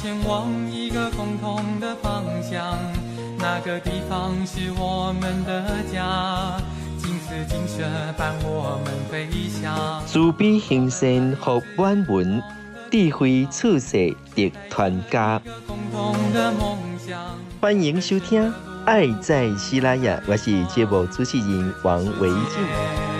前往一个共同的方向。那个地方是我们的家，金丝金色伴我们飞翔。慈悲行善福满门，智慧处世得传家。共同的梦想。欢迎收听《爱在西拉雅》，我是节目主持人王维静。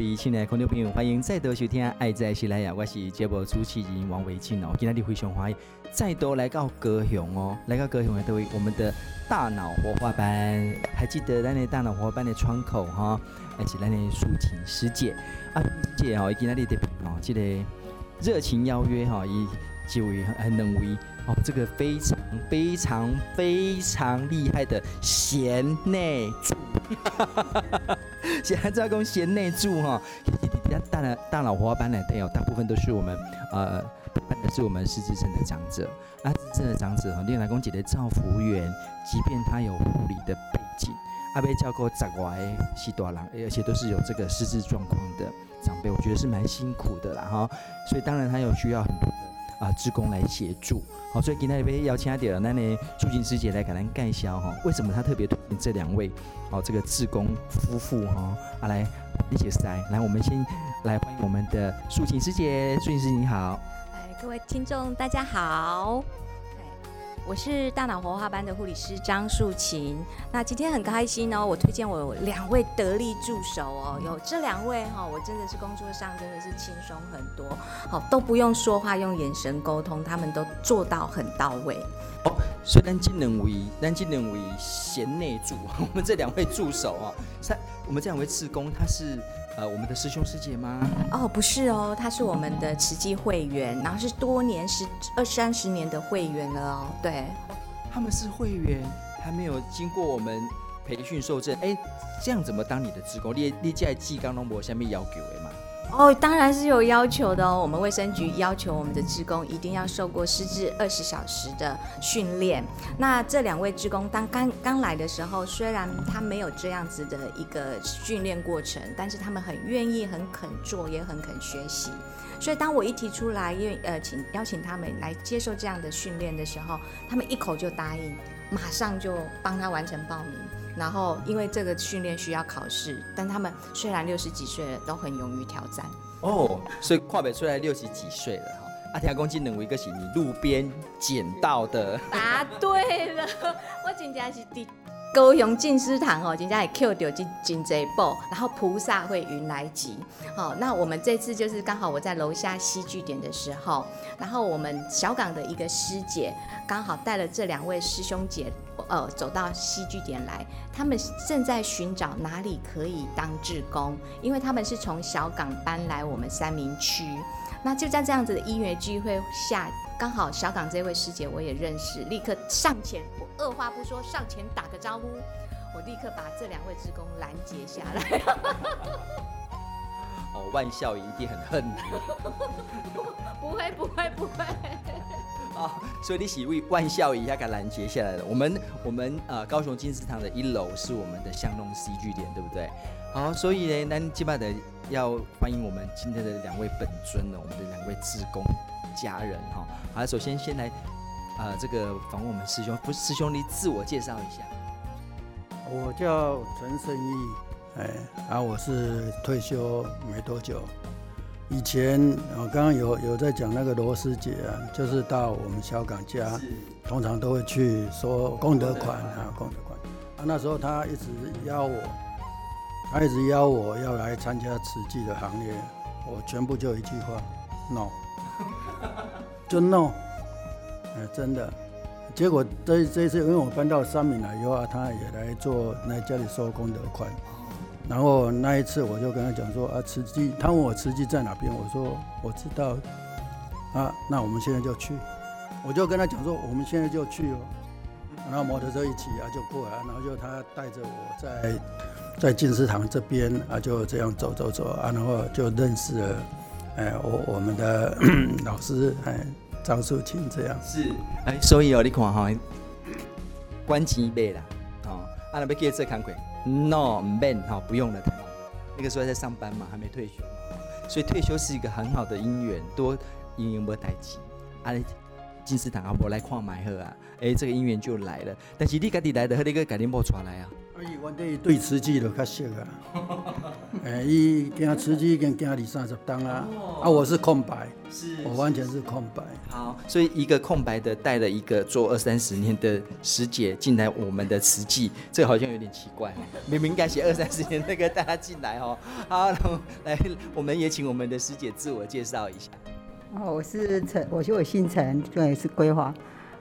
亲爱的观众朋友，欢迎再度收听《爱在西拉雅》，我是节目主持人王维静哦。今天你非常欢迎再度来到高雄哦，来到高雄的各位，我们的大脑活化班，还记得咱的大脑活化班的窗口哈，还是咱的抒情师姐啊，师姐哦，今天你的哦，这个热情邀约哈，以几位很能为哦，这个非常非常非常厉害的贤内助。贤在在公贤内助哈，大大大脑活化班的队友，大部分都是我们呃，是我们失智症的长者。那失智症的长者哈，另外讲几个照服员，即便他有护理的背景，阿被叫过十外西多郎，而且都是有这个失智状况的长辈，我觉得是蛮辛苦的啦哈。所以当然他有需要很多啊志工来协助。好，所以今天被邀请到了，那呢素琴师姐来给咱介绍哈，为什么她特别推荐这两位哦，这个志工夫妇哈，啊来一起来，来我们先来欢迎我们的素琴师姐，素琴师姐你好，哎，各位听众大家好。我是大脑活化班的护理师张素琴。那今天很开心哦，我推荐我两位得力助手哦，有这两位哈，我真的是工作上真的是轻松很多，好都不用说话，用眼神沟通，他们都做到很到位。哦，所以单技能为单技能为贤内助，我们这两位助手啊，三，我们这两位志工他是。呃，我们的师兄师姐吗？哦，不是哦，他是我们的慈济会员，然后是多年十二三十年的会员了哦。对，他们是会员，还没有经过我们培训受证，哎，这样怎么当你的职工？你你在技刚龙博下面要给我吗？哦，当然是有要求的哦。我们卫生局要求我们的职工一定要受过失智二十小时的训练。那这两位职工当刚刚来的时候，虽然他没有这样子的一个训练过程，但是他们很愿意、很肯做，也很肯学习。所以当我一提出来，愿呃请邀请他们来接受这样的训练的时候，他们一口就答应，马上就帮他完成报名。然后，因为这个训练需要考试，但他们虽然六十几岁了，都很勇于挑战。哦，所以跨北出来六十几岁了哈。阿田公斤能为一个是你路边捡到的。答对了，我真正是第。高雄静思堂哦，人家也 Q 掉金金贼宝，然后菩萨会云来集。好，那我们这次就是刚好我在楼下西据点的时候，然后我们小港的一个师姐刚好带了这两位师兄姐，呃，走到西据点来，他们正在寻找哪里可以当志工，因为他们是从小港搬来我们三民区。那就在这样子的因缘聚会下，刚好小港这位师姐我也认识，立刻上前，二话不说上前打个招呼，我立刻把这两位职工拦截下来。哦，万孝一定很恨你。不会不会不会。哦，所以你是为万孝一下给拦截下来的。我们我们呃高雄金石堂的一楼是我们的巷弄 C 据点，对不对？好，所以呢，那基本的要欢迎我们今天的两位本尊呢，我们的两位志工家人哈。好，首先先来，呃，这个访问我们师兄，不是师兄，你自我介绍一下。我叫陈胜义，哎，然后我是退休没多久，以前我刚刚有有在讲那个罗师姐啊，就是到我们小港家，通常都会去说功德款啊，功德款。啊，那时候他一直邀我。他一直邀我要来参加慈济的行列，我全部就一句话，no，就 no，哎，真的。结果这这一次，因为我搬到三明来以后啊，他也来做来家里收功德款。然后那一次我就跟他讲说啊，慈济，他问我慈济在哪边，我说我知道。啊，那我们现在就去。我就跟他讲说，我们现在就去哦。然后摩托车一骑啊就过来，然后就他带着我在。在静思堂这边啊，就这样走走走啊，然后就认识了哎，我我们的 老师哎张素琴这样。是。哎，所以哦，你看哈，关机背了哦，啊那边给这看鬼，no man 哈，不用了，他那个时候在上班嘛，还没退休，所以退休是一个很好的姻缘，多姻缘没代志，啊，金丝堂阿婆来看买喝啊，哎，这个姻缘就来了，但是你家己来的，和那个改天莫出来啊。伊原底对瓷器就较熟啊，哎，伊行瓷器已经行二三十档啊，啊，我是空白，是，我完全是空白。好，所以一个空白的带了一个做二三十年的师姐进来我们的瓷器，这个好像有点奇怪，明明该写二三十年那个带她进来哦。好，来，我们也请我们的师姐自我介绍一下。哦，我是陈，我是我姓陈，对，是规划。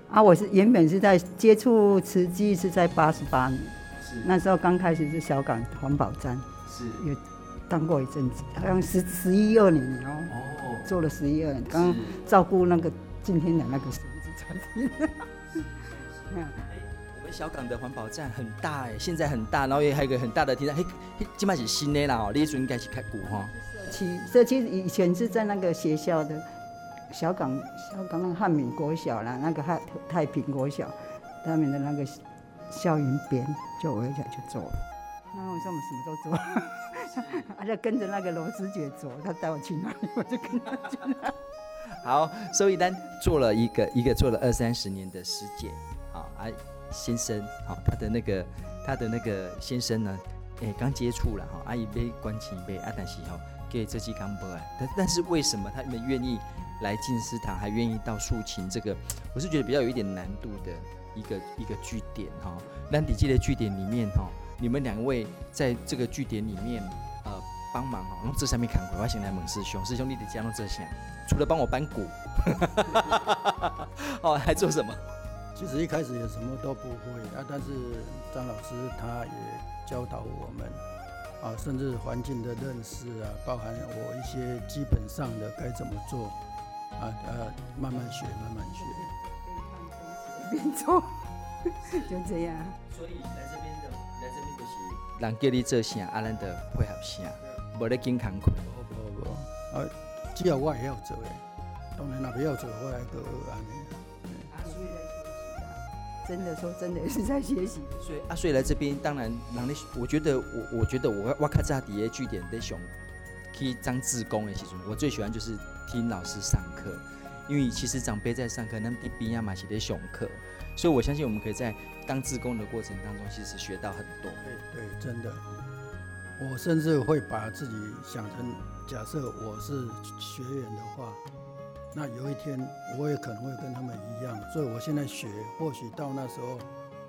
啊，我是原本是在接触瓷器是在八十八年。那时候刚开始是小港环保站，是有当过一阵子，好像十十一二年哦，哦，做了十一二年，刚照顾那个今天的那个绳子餐厅。我们小港的环保站很大哎，现在很大，然后也还有一个很大的停车，嘿，嘿，基本是新的啦哦，那时候应该是开古哈。社区社区以前是在那个学校的小港小港那个汉民国小啦，那个太太平国小他们的那个。校园边就我一下就做了，那我说我们什么都做，他就跟着那个罗师姐走，他带我去哪里我就跟他去哪。好，所以单，做了一个一个做了二三十年的师姐，好啊先生，好他的那个他的那个先生呢，哎、欸、刚接触了哈，阿姨被关起被阿达西哈给这期刚播哎，但但是为什么他们愿意来进师堂，还愿意到竖琴这个，我是觉得比较有一点难度的。一个一个据点哈，兰迪记的据点里面哈，你们两位在这个据点里面呃帮忙哈，从这上面砍鬼，我先来猛师兄，师兄你得加入这些，除了帮我搬鼓，哦还做什么？其实一开始也什么都不会啊，但是张老师他也教导我们啊，甚至环境的认识啊，包含我一些基本上的该怎么做啊呃，慢慢学，慢慢学。变做，就这样。所以来这边的，来这边就是人叫你做啥，阿兰的配合啥，无咧紧扛苦。不不不，啊，只要我也要做诶，当然那不要做，我来都安尼。阿水来学习啊，真的说真的是在学习。所以阿水来这边，当然让你，我觉得我我觉得我我看这底下据点在上，去当志工的时候，我最喜欢就是听老师上课。因为其实长辈在上课，那么一边要嘛写的熊课，所以我相信我们可以在当志工的过程当中，其实学到很多。对对，真的，我甚至会把自己想成，假设我是学员的话，那有一天我也可能会跟他们一样，所以我现在学，或许到那时候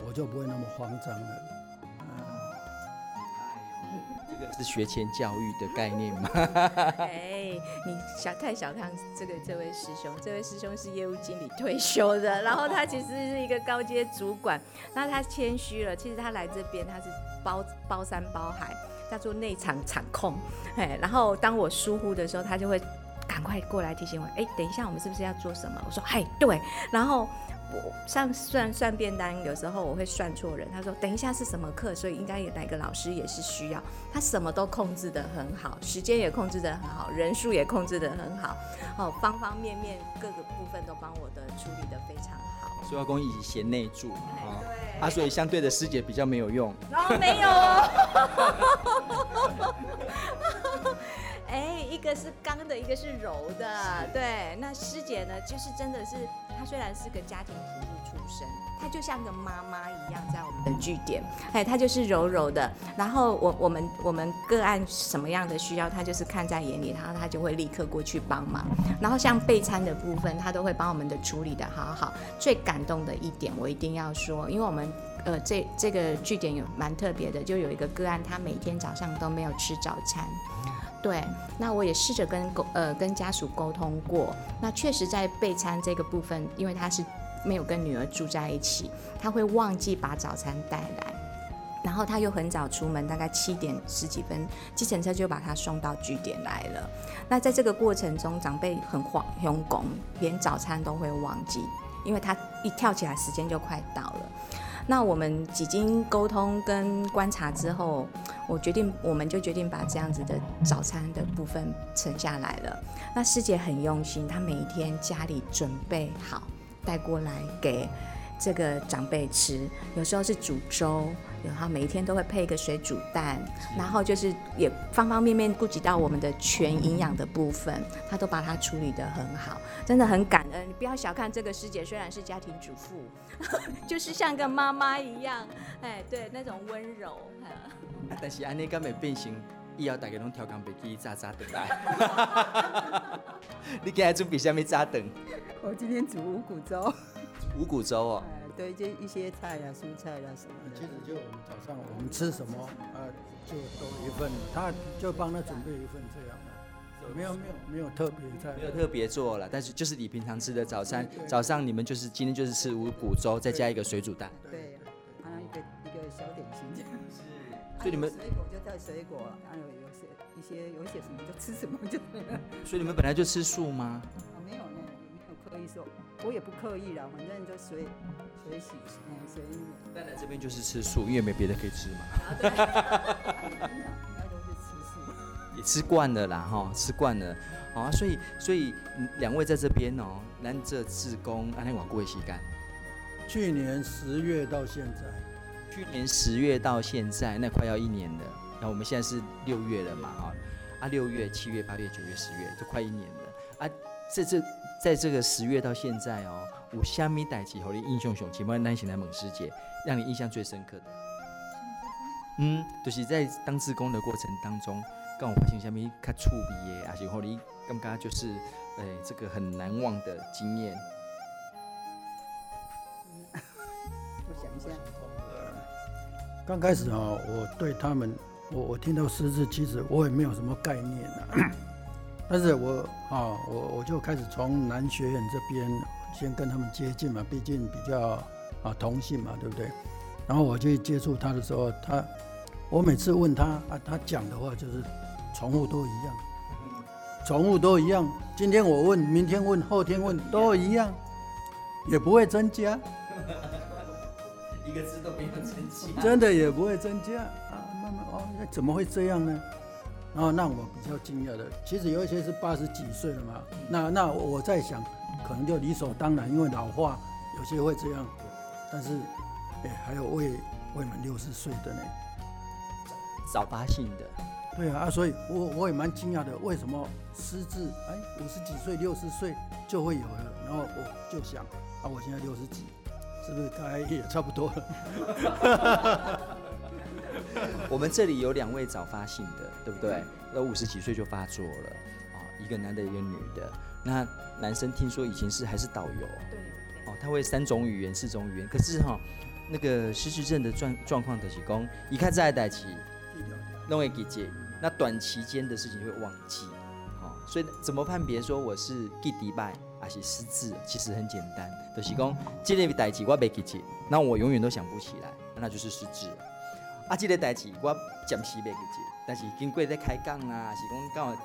我就不会那么慌张了。是学前教育的概念吗？你小太小看这个这位师兄，这位师兄是业务经理退休的，然后他其实是一个高阶主管，那他谦虚了，其实他来这边他是包包山包海，叫做内场场控，哎，然后当我疏忽的时候，他就会赶快过来提醒我，哎，等一下我们是不是要做什么？我说，嘿，对，然后。我像算算便当，有时候我会算错人。他说等一下是什么课，所以应该也哪个老师也是需要。他什么都控制的很好，时间也控制的很好，人数也控制的很好，哦，方方面面各个部分都帮我的处理的非常好。所以要公益贤内助啊，啊，所以相对的师姐比较没有用。然后没有哦。哎，一个是刚的，一个是柔的，对。那师姐呢，就是真的是，她虽然是个家庭主妇出身，她就像个妈妈一样，在我们的据点，哎，她就是柔柔的。然后我我们我们个案什么样的需要，她就是看在眼里，然后她就会立刻过去帮忙。然后像备餐的部分，她都会帮我们的处理的好好。最感动的一点，我一定要说，因为我们呃这这个据点有蛮特别的，就有一个个案，他每天早上都没有吃早餐。对，那我也试着跟沟呃跟家属沟通过，那确实在备餐这个部分，因为他是没有跟女儿住在一起，他会忘记把早餐带来，然后他又很早出门，大概七点十几分，计程车就把他送到据点来了。那在这个过程中，长辈很慌凶拱，连早餐都会忘记，因为他一跳起来，时间就快到了。那我们几经沟通跟观察之后，我决定，我们就决定把这样子的早餐的部分存下来了。那师姐很用心，她每一天家里准备好带过来给这个长辈吃，有时候是煮粥。然后每一天都会配一个水煮蛋，然后就是也方方面面顾及到我们的全营养的部分，他都把它处理得很好，真的很感恩。你不要小看这个师姐，虽然是家庭主妇，就是像个妈妈一样，哎，对，那种温柔。但是安尼敢会变成以后大家拢调工飞机炸炸等来？你今日准备什么炸等？我今天煮五谷粥。五谷粥哦。对，就一些菜啊、蔬菜啊什么的。其实就我们早上我们吃什么啊，就多一份，他就帮他准备一份这样的，没有没有没有特别菜，没有特别做了，但是就是你平常吃的早餐，早上你们就是今天就是吃五谷粥，再加一个水煮蛋。对，还有一个一个小点心这样。是，所以你们水果就带水果，还有有些一些有些什么就吃什么就。所以你们本来就吃素吗？没有没有没有刻意说，我也不刻意啦，反正就随。随喜，嗯，随意。但来这边就是吃素，因为没别的可以吃嘛。啊、对，应该都是吃素。也吃惯了啦，哈，吃惯了。好啊，所以所以两位在这边哦、喔，咱这志工安尼往过会洗干。去年十月到现在，去年十月到现在，那快要一年了。然后我们现在是六月了嘛，哈，啊，六月、七月、八月、九月、十月，都快一年了。啊，这这在这个十月到现在哦、喔。有虾米代志，和你印象上，请问咱先来猛师姐，让你印象最深刻的？嗯，就是在当志工的过程当中，跟我发生虾米较趣味的，还是和你刚刚就是，诶、欸，这个很难忘的经验。我想一下，刚开始啊，我对他们，我我听到师字，其实我也没有什么概念啊，但是我啊，我我就开始从男学院这边。先跟他们接近嘛，毕竟比较啊同性嘛，对不对？然后我去接触他的时候，他我每次问他啊，他讲的话就是宠物都一样，宠物都一样。今天我问，明天问，后天问，都一样，也不会增加，一个字都没有增加，真的也不会增加啊。慢慢哦，那怎么会这样呢？然后让我比较惊讶的，其实有一些是八十几岁了嘛，那那我在想。可能就理所当然，因为老化有些会这样，但是，哎，还有未未满六十岁的呢，早发性的，对啊，啊，所以我我也蛮惊讶的，为什么失智哎五十几岁六十岁就会有了？然后我就想，啊，我现在六十几，是不是该也差不多了？我们这里有两位早发性的，对不对？都五十几岁就发作了啊，一个男的，一个女的。那男生听说以前是还是导游，对，哦，他会三种语言、四种语言，可是哈、哦，那个失智症的状状况的是讲，一开始爱代志，弄会记记，那短期间的事情会忘记，哦，所以怎么判别说我是记迪拜还是失智？其实很简单，就是讲，这个代志我没记记，那我永远都想不起来，那就是失智。啊，这个代志我暂时没记记，但是经过在开讲啊，是讲刚好。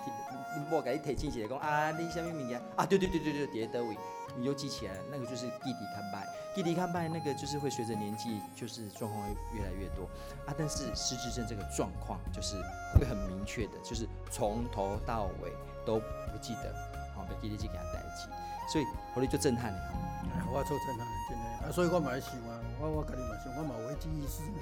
我给你提醒起来讲啊，你什么名字啊？对对对对对，叠德伟，你就记起来，那个就是弟弟看败，记忆看败，那个就是会随着年纪，就是状况会越来越多啊。但是失智症这个状况就是会很明确的，就是从头到尾都不记得，好、哦，被记忆记给他带起，所以后来就震撼了。我做震撼，真的啊，所以我蛮想啊，我我跟你蛮想，我蛮危机意识呢。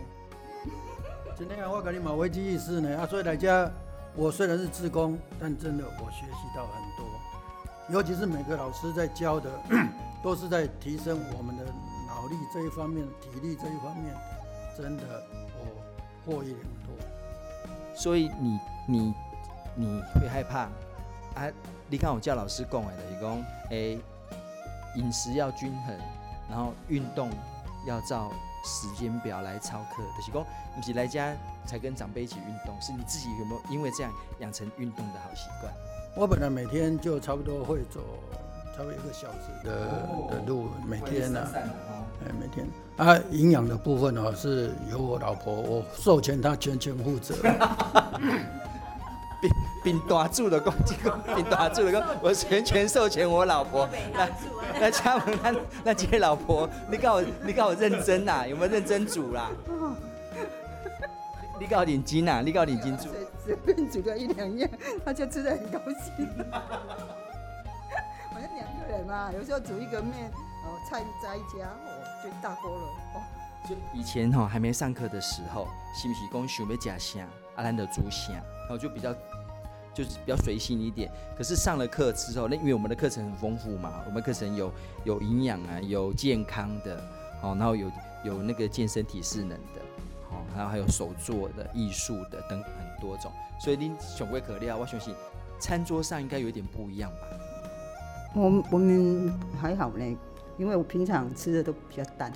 真的啊，我跟你买危机意识呢啊，所以大家。我虽然是自工，但真的我学习到很多，尤其是每个老师在教的，都是在提升我们的脑力这一方面、体力这一方面，真的我获益良多。所以你你你会害怕啊？你看我叫老师讲的，就是讲，诶，饮食要均衡，然后运动要照时间表来操课，就是讲，不是来家才跟长辈一起运动，是你自己有没有因为这样养成运动的好习惯？我本来每天就差不多会走差不多一个小时的、哦、的路，每天呢、啊，哎，每天啊，营养的部分呢是由我老婆，我授权她全权负责。并并大住的公鸡公，并大住的讲，我全权授权我老婆。来来，家门，那那几位老婆，你告我，你告我认真呐、啊？有没有认真煮啦？你搞点金啊，你搞点金煮，随便煮个一两样，他就吃的很高兴。我们两个人嘛，有时候煮一个面，哦，菜加一加，哦，就一大锅了。哦，就以前哈还没上课的时候，是不是讲想要吃啥，阿兰的煮啥，然后就比较。就是比较随性一点，可是上了课之后，那因为我们的课程很丰富嘛，我们课程有有营养啊，有健康的，哦，然后有有那个健身体适能的，哦，然后还有手作的、艺术的等很多种，所以您选贵可料，我相信餐桌上应该有点不一样吧？我我们还好呢，因为我平常吃的都比较淡，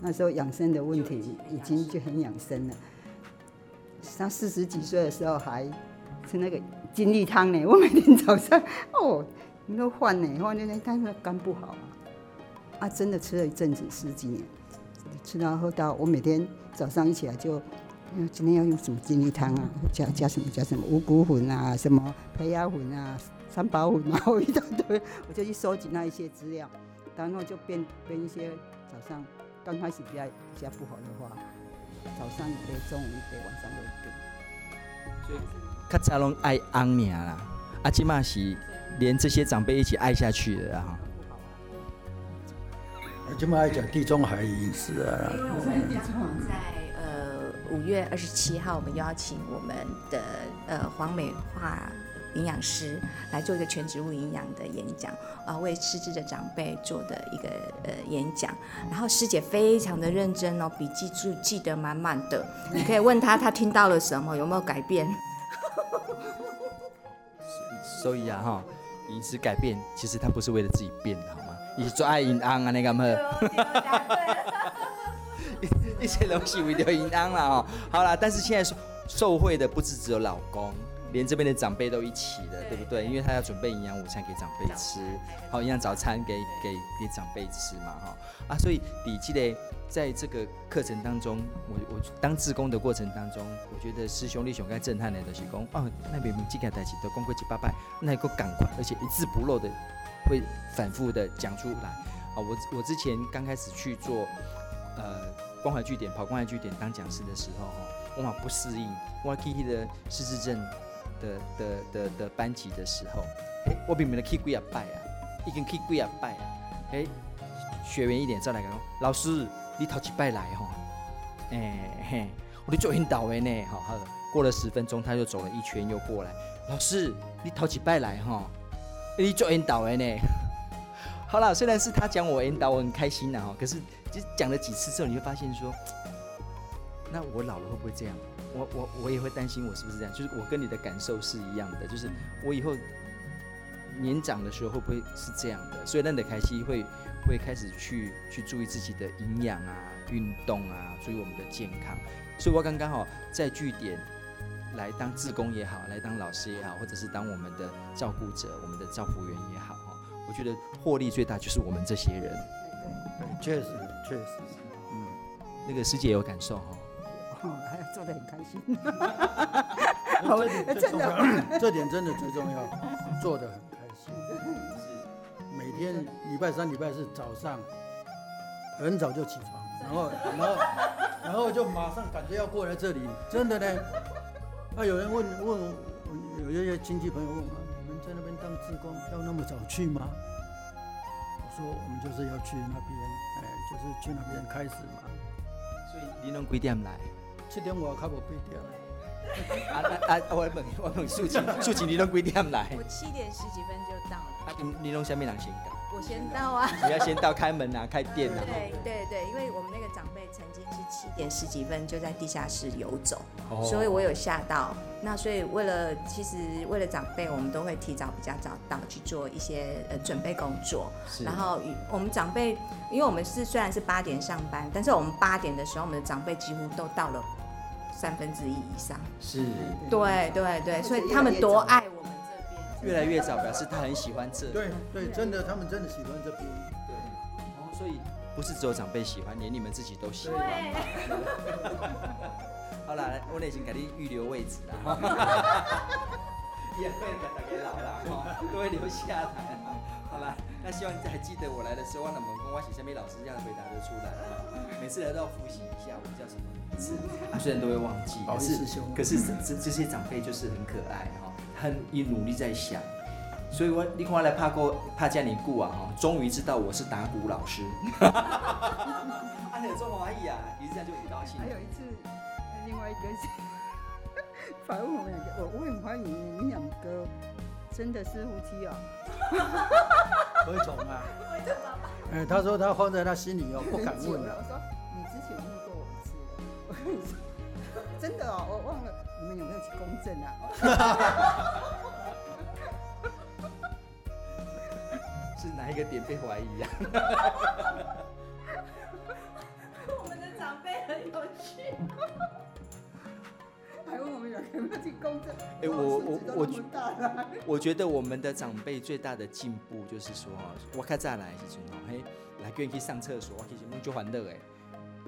那时候养生的问题已经就很养生了。他四十几岁的时候还吃那个。精力汤呢？我每天早上哦，你都换呢，换那那，但是肝不好啊。啊，真的吃了一阵子，十几年，吃到喝到，我每天早上一起来就，今天要用什么精力汤啊？加加什么加什么五谷粉啊，什么胚芽粉啊，三宝粉啊，我一大堆，我就去收集那一些资料，然后就变变一些早上刚开始比较比较不好的话，早上一杯，中午一杯，晚上又一杯。较早拢爱翁尔啦，啊，即嘛是连这些长辈一起爱下去了哈。即马爱讲地中海饮食啊。因为我们在呃五月二十七号，我们邀请我们的呃黄美华营养师来做一个全植物营养的演讲，啊，为失智的长辈做的一个呃演讲。然后师姐非常的认真哦，笔记就记得满满的。你可以问他，他听到了什么，有没有改变？所以啊，哈，饮食改变，其实他不是为了自己变的，好吗？你是做爱饮安啊，那个么？一些东西为了饮安了哦。好了，但是现在受受贿的不是只有老公，连这边的长辈都一起的，对不对？因为他要准备营养午餐给长辈吃，好，营养早餐给给给长辈吃嘛，哈啊，所以你记得。在这个课程当中，我我当志工的过程当中，我觉得师兄弟兄该震撼的都是讲哦，那边几个代志都讲过七八拜，那个赶快，而且一字不漏的会反复的讲出来。啊，我我之前刚开始去做呃关怀据点跑关怀据点当讲师的时候，哈，我嘛不适应，我去那个失智症的的的的，班级的时候，欸、我并没有去几啊拜啊，已经去几啊拜啊，哎、学员一点再来讲，老师。你头几拜来哦，哎、嘿，我的做引导的呢，好，好，过了十分钟，他就走了一圈又过来，老师，你头几拜来哈，你做引导的呢，好了，虽然是他讲我引导，我很开心的哈，可是就讲了几次之后，你会发现说，那我老了会不会这样？我我我也会担心我是不是这样？就是我跟你的感受是一样的，就是我以后年长的时候会不会是这样的？所以让你的开心会。会开始去去注意自己的营养啊、运动啊，注意我们的健康。所以我刚刚好在据点来当志工也好，来当老师也好，或者是当我们的照顾者、我们的照顾员也好，哈，我觉得获利最大就是我们这些人。对，确实确实是，嗯，那个师姐有感受哈，哦，还做得很开心。这点最重要，这点真的最重要，做得很开心。每天礼拜三、礼拜四早上很早就起床，然后，然后，然后就马上赶着要过来这里。真的呢，那有人问问，有一些亲戚朋友问我，你们在那边当志工要那么早去吗？我说我们就是要去那边，哎，就是去那边开始嘛。所以你能几点来？七点我开播八点。啊啊啊！我问，我问素琴，素琴你拢几点来？我七点十几分就到了。啊，你你拢什么人先到？我先到啊！你要先到开门啊，开店啊。对对对，因为我们那个长辈曾经是七点十几分就在地下室游走，哦、所以我有吓到。那所以为了其实为了长辈，我们都会提早比较早到去做一些呃准备工作。然后我们长辈，因为我们是虽然是八点上班，但是我们八点的时候，我们的长辈几乎都到了。三分之一以上是，对对对，所以他们多爱我们这边，越来越早表示他很喜欢这里。对对，真的，他们真的喜欢这边。对，哦，所以不是只有长辈喜欢，连你们自己都喜欢。好了，我已经给你预留位置了。也会给大家老了，都会留下来。好了。那希望你还记得我来的时候，我能跟我写下面老师这样回答得出来啊。每次来都要复习一下我叫什么名字啊，虽然都会忘记，可是可是这这些长辈就是很可爱哈，很也努力在想。所以我你看我来怕过帕加尼固啊哈，终于知道我是打鼓老师。啊，你有这么华裔啊？于是这样就很高兴。还有一次，另外一个是 反问我们两个，我我很怀疑你们两个真的是夫妻哦。会总啊？哎，他说他放在他心里哦，不敢问了。我说你之前问过我一次了，我跟你说，真的哦，我忘了你们有没有去公证啊？是哪一个点被怀疑啊？哎，我我我，我觉得我们的长辈最大的进步就是说，我开再来是什么？嘿，来愿意去上厕所，其实就欢乐哎，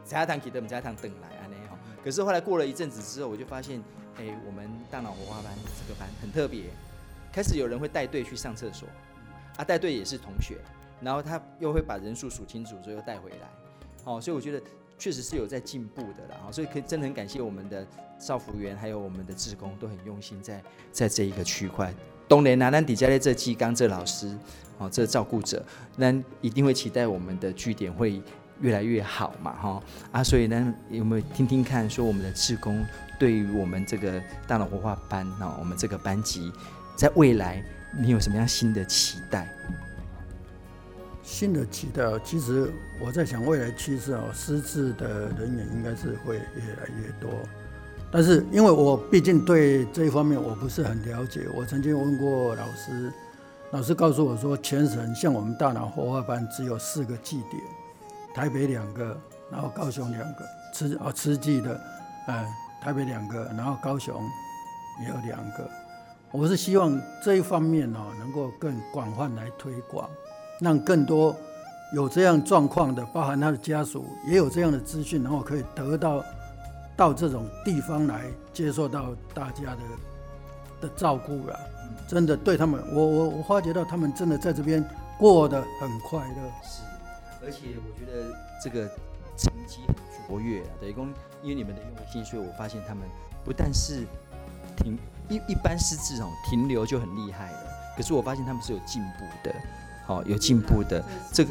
在堂记得我们在堂等来安尼哈。可是后来过了一阵子之后，我就发现，哎，我们大脑活化班这个班很特别，开始有人会带队去上厕所。啊，带队也是同学，然后他又会把人数数清楚，之后又带回来，哦，所以我觉得确实是有在进步的啦，所以可以真的很感谢我们的少服员，还有我们的志工都很用心在在这一个区块。当然啦，咱底下的这季刚这老师，哦，这照顾者，那一定会期待我们的据点会越来越好嘛，哈啊，所以呢，有没有听听看，说我们的志工对于我们这个大脑活化班啊，我们这个班级在未来。你有什么样新的期待？新的期待，其实我在想未来趋势哦，失智的人员应该是会越来越多。但是因为我毕竟对这一方面我不是很了解，我曾经问过老师，老师告诉我说，全省像我们大脑活化班只有四个据点，台北两个，然后高雄两个，吃哦慈济的，呃台北两个，然后高雄也有两个。我是希望这一方面哦，能够更广泛来推广，让更多有这样状况的，包含他的家属，也有这样的资讯，然后可以得到到这种地方来接受到大家的的照顾了。真的对他们，我我我发觉到他们真的在这边过得很快乐。是，而且我觉得这个成绩很卓越啊。等于说，因为你们的用心，所以我发现他们不但是停。一一般失智哦，停留就很厉害了。可是我发现他们是有进步的，好有进步的。这个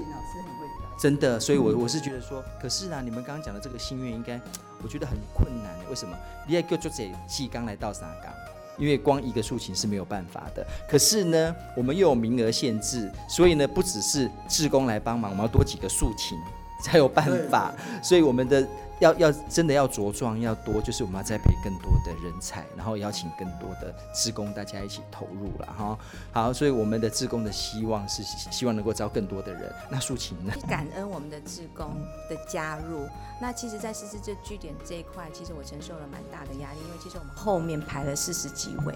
真的，所以我我是觉得说，可是啊，你们刚刚讲的这个心愿应该，我觉得很困难。为什么？你要叫做这气刚来到沙岗，因为光一个竖琴是没有办法的。可是呢，我们又有名额限制，所以呢，不只是志工来帮忙，我们要多几个竖琴才有办法。所以我们的。要要真的要茁壮要多，就是我们要栽培更多的人才，然后邀请更多的志工，大家一起投入了哈。好，所以我们的志工的希望是希望能够招更多的人。那素琴呢？感恩我们的志工的加入。那其实，在失智这据点这一块，其实我承受了蛮大的压力，因为其实我们后面排了四十几位，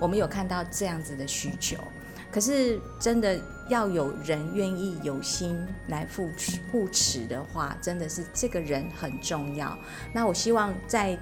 我们有看到这样子的需求。可是真的要有人愿意有心来扶持扶持的话，真的是这个人很重要。那我希望在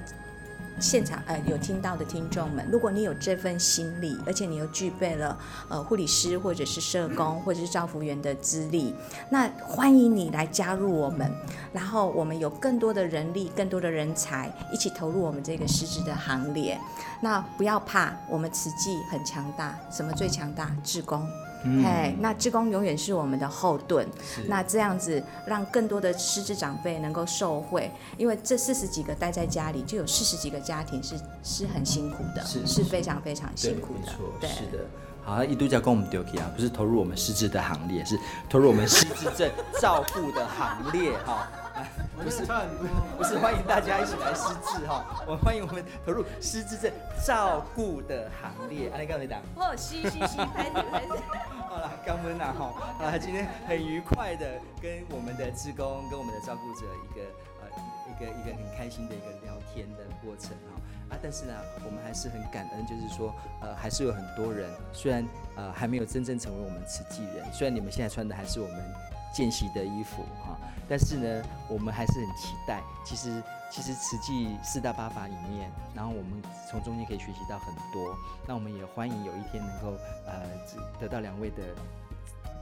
现场呃有听到的听众们，如果你有这份心力，而且你又具备了呃护理师或者是社工或者是照服员的资历，那欢迎你来加入我们。然后我们有更多的人力、更多的人才一起投入我们这个失智的行列。那不要怕，我们慈济很强大。什么最强大？志工。嗯。嘿，那志工永远是我们的后盾。那这样子，让更多的失智长辈能够受惠，因为这四十几个待在家里，就有四十几个家庭是是很辛苦的，是，是非常非常辛苦的。对，是的。好，一度假跟我们丢弃啊，不是投入我们失智的行列，是投入我们失智症照顾的行列哈。不是，不是欢迎大家一起来失智哈，我欢迎我们投入失智症照顾的行列。阿力刚才讲，哦，嘻嘻嘻，开始开始。好了，刚温呐哈，啊，今天很愉快的跟我们的志工跟我们的照顾者一个呃一个一个很开心的一个聊天的过程哈。啊，但是呢，我们还是很感恩，就是说呃还是有很多人虽然呃还没有真正成为我们慈济人，虽然你们现在穿的还是我们见习的衣服哈。但是呢，我们还是很期待。其实，其实慈济四大八法里面，然后我们从中间可以学习到很多。那我们也欢迎有一天能够呃得到两位的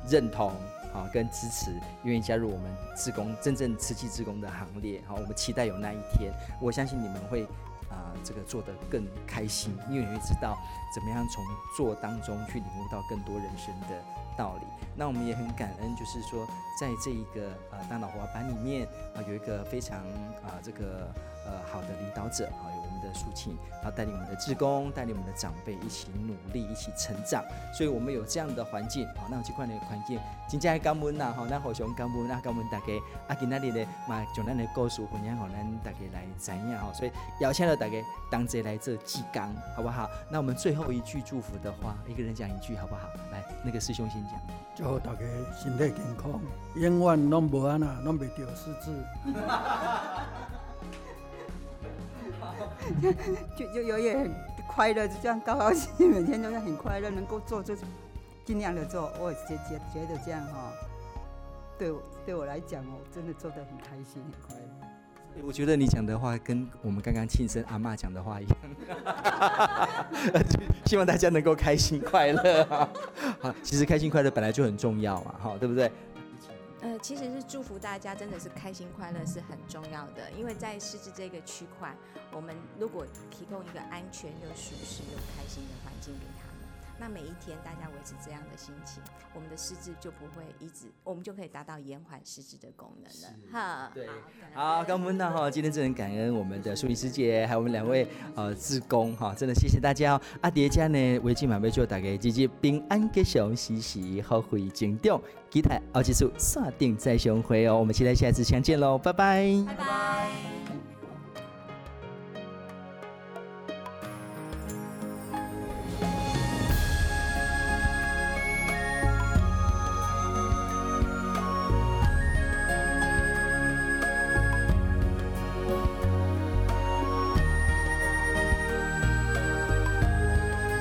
认同。好，跟支持，愿意加入我们志工，真正慈济志工的行列。好，我们期待有那一天，我相信你们会啊、这个做得更开心，因为你会知道怎么样从做当中去领悟到更多人生的道理。那我们也很感恩，就是说，在这一个呃大脑活板里面啊、有一个非常啊、这个呃好的领导者啊有。的抒情，然后带领我们的志工，带领我们的长辈一起努力，一起成长。所以，我们有这样的环境，好，那这块的环境，真正感恩呐，好，那互相感恩，那感恩大家，啊，今仔日呢，嘛，将咱的故事分享，让咱大家来知影哈。所以，邀请了大家同齐来做志工，好不好？那我们最后一句祝福的话，一个人讲一句，好不好？来，那个师兄先讲。祝福大家身体健康，永远拢无安那，拢袂掉失智。就 就有也很快乐，就这样高高兴兴，每天都是很快乐，能够做就尽量的做。我觉觉觉得这样哈，对对我来讲，我真的做得很开心，很快乐。我觉得你讲的话跟我们刚刚庆生阿嬷讲的话一样，希望大家能够开心快乐。好，其实开心快乐本来就很重要嘛，好，对不对？呃，其实是祝福大家，真的是开心快乐是很重要的。因为在失智这个区块，我们如果提供一个安全又舒适又开心的环境给他，那每一天大家维持这样的心情，我们的失智就不会一直，我们就可以达到延缓失智的功能了。哈，对，好，刚问到哈，今天真的很感恩我们的淑仪师姐，还有我们两位呃志工哈，真的谢谢大家哦。阿蝶家呢，维基满杯就大家日日平安吉祥，时时好会成长。期待奥技术，锁定再相会哦！我们期待下次相见喽，拜拜，拜拜。